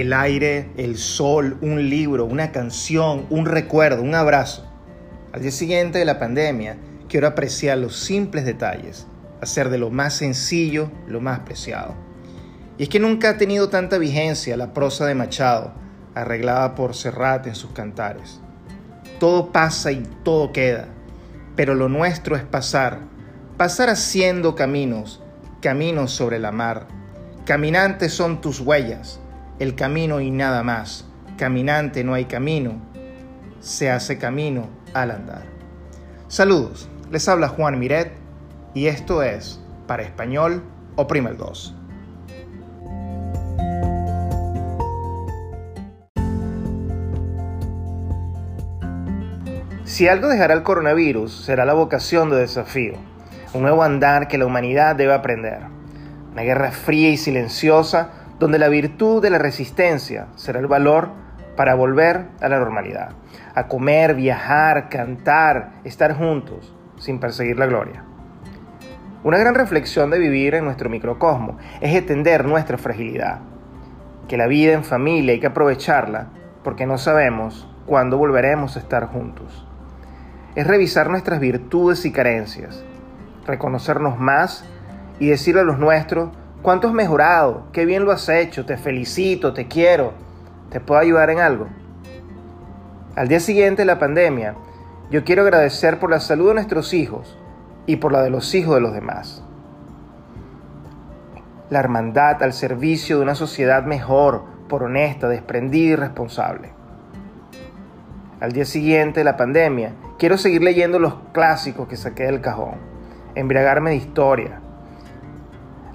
el aire, el sol, un libro, una canción, un recuerdo, un abrazo. Al día siguiente de la pandemia, quiero apreciar los simples detalles, hacer de lo más sencillo lo más preciado. Y es que nunca ha tenido tanta vigencia la prosa de Machado, arreglada por Serrat en sus cantares. Todo pasa y todo queda, pero lo nuestro es pasar, pasar haciendo caminos, caminos sobre la mar. Caminantes son tus huellas, el camino y nada más. Caminante no hay camino, se hace camino al andar. Saludos, les habla Juan Miret y esto es Para Español o Primer 2. Si algo dejará el coronavirus, será la vocación de desafío, un nuevo andar que la humanidad debe aprender. Una guerra fría y silenciosa donde la virtud de la resistencia será el valor para volver a la normalidad, a comer, viajar, cantar, estar juntos, sin perseguir la gloria. Una gran reflexión de vivir en nuestro microcosmo es entender nuestra fragilidad, que la vida en familia hay que aprovecharla porque no sabemos cuándo volveremos a estar juntos. Es revisar nuestras virtudes y carencias, reconocernos más y decirle a los nuestros cuánto has mejorado, qué bien lo has hecho, te felicito, te quiero, te puedo ayudar en algo. Al día siguiente de la pandemia, yo quiero agradecer por la salud de nuestros hijos y por la de los hijos de los demás. La hermandad al servicio de una sociedad mejor, por honesta, desprendida y responsable. Al día siguiente de la pandemia, quiero seguir leyendo los clásicos que saqué del cajón, embriagarme de historia,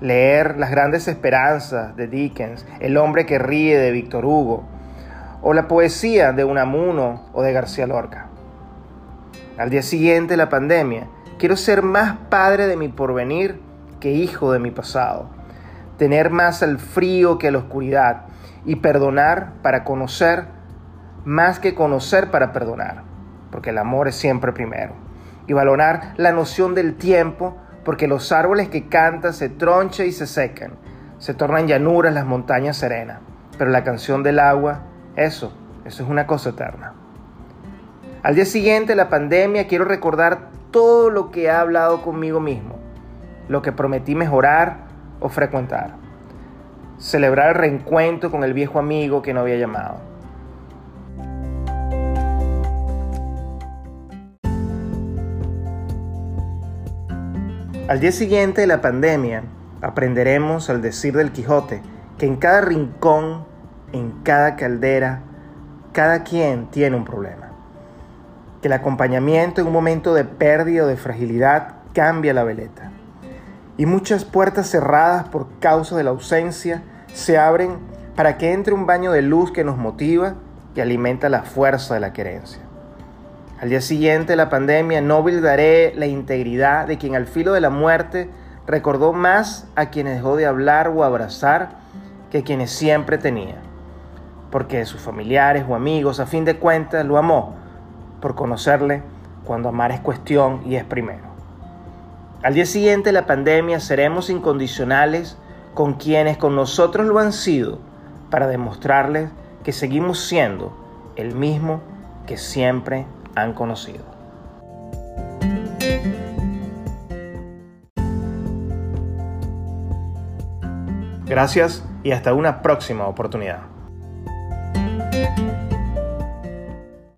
leer Las grandes esperanzas de Dickens, El hombre que ríe de Víctor Hugo, o la poesía de Unamuno o de García Lorca. Al día siguiente la pandemia, quiero ser más padre de mi porvenir que hijo de mi pasado, tener más al frío que a la oscuridad y perdonar para conocer más que conocer para perdonar, porque el amor es siempre primero, y valorar la noción del tiempo porque los árboles que cantan se tronchan y se secan, se tornan llanuras las montañas serenas, pero la canción del agua, eso, eso es una cosa eterna. Al día siguiente de la pandemia quiero recordar todo lo que he hablado conmigo mismo, lo que prometí mejorar o frecuentar, celebrar el reencuentro con el viejo amigo que no había llamado Al día siguiente de la pandemia, aprenderemos al decir del Quijote que en cada rincón, en cada caldera, cada quien tiene un problema. Que el acompañamiento en un momento de pérdida o de fragilidad cambia la veleta. Y muchas puertas cerradas por causa de la ausencia se abren para que entre un baño de luz que nos motiva y alimenta la fuerza de la querencia. Al día siguiente de la pandemia no olvidaré la integridad de quien al filo de la muerte recordó más a quienes dejó de hablar o abrazar que quienes siempre tenía. Porque sus familiares o amigos a fin de cuentas lo amó por conocerle cuando amar es cuestión y es primero. Al día siguiente de la pandemia seremos incondicionales con quienes con nosotros lo han sido para demostrarles que seguimos siendo el mismo que siempre han conocido. Gracias y hasta una próxima oportunidad.